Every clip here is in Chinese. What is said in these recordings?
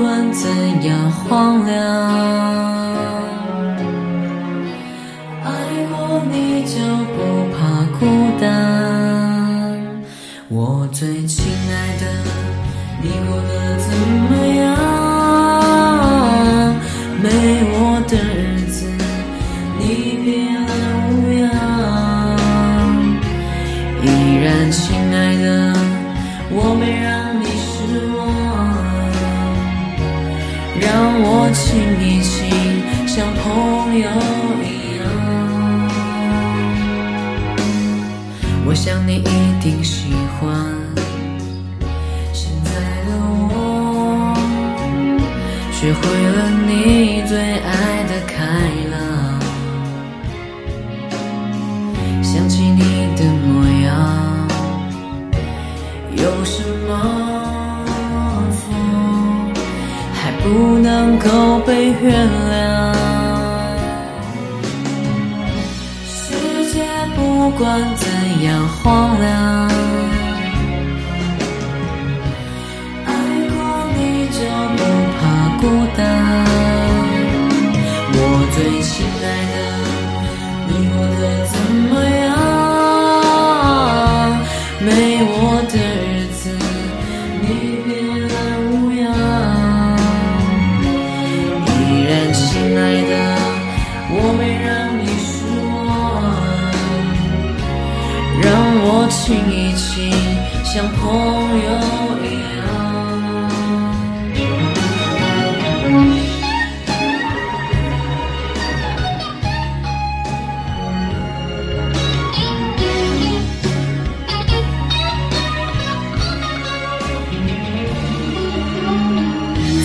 管怎样荒凉，爱过你就不怕孤单。我最亲爱的，你过得怎么样？没我的亲一亲，像朋友一样。我想你一定喜欢现在的我，学会了你最爱的开朗。想起你的模样，有什么能够被原谅？世界不管怎样荒凉，爱过你就不怕孤单。我最亲爱的，你过得亲一亲，像朋友一样。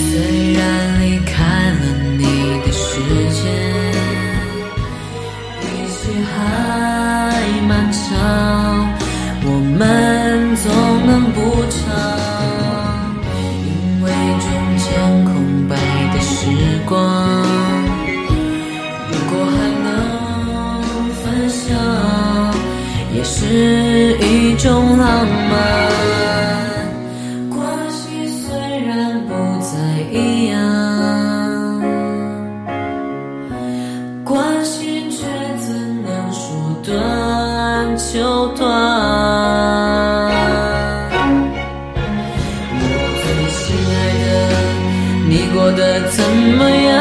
虽然离开了你的世界，一切还漫长，光，如果还能分享，也是一种浪漫。过得怎么样？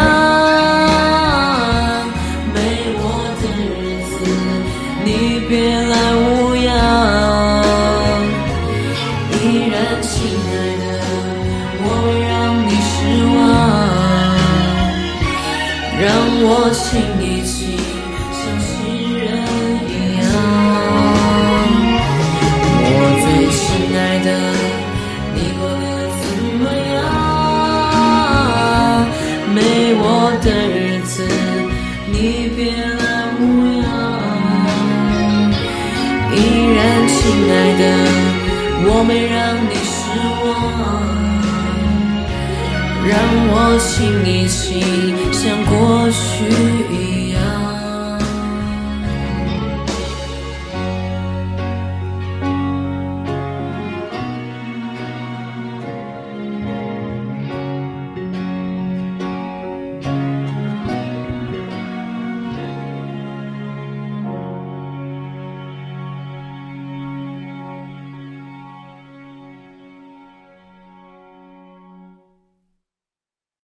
没我的日子，你别来无恙。依然，亲爱的，我没让你失望，让我亲一亲爱的。我没让你失望，让我亲一亲，像过去一样。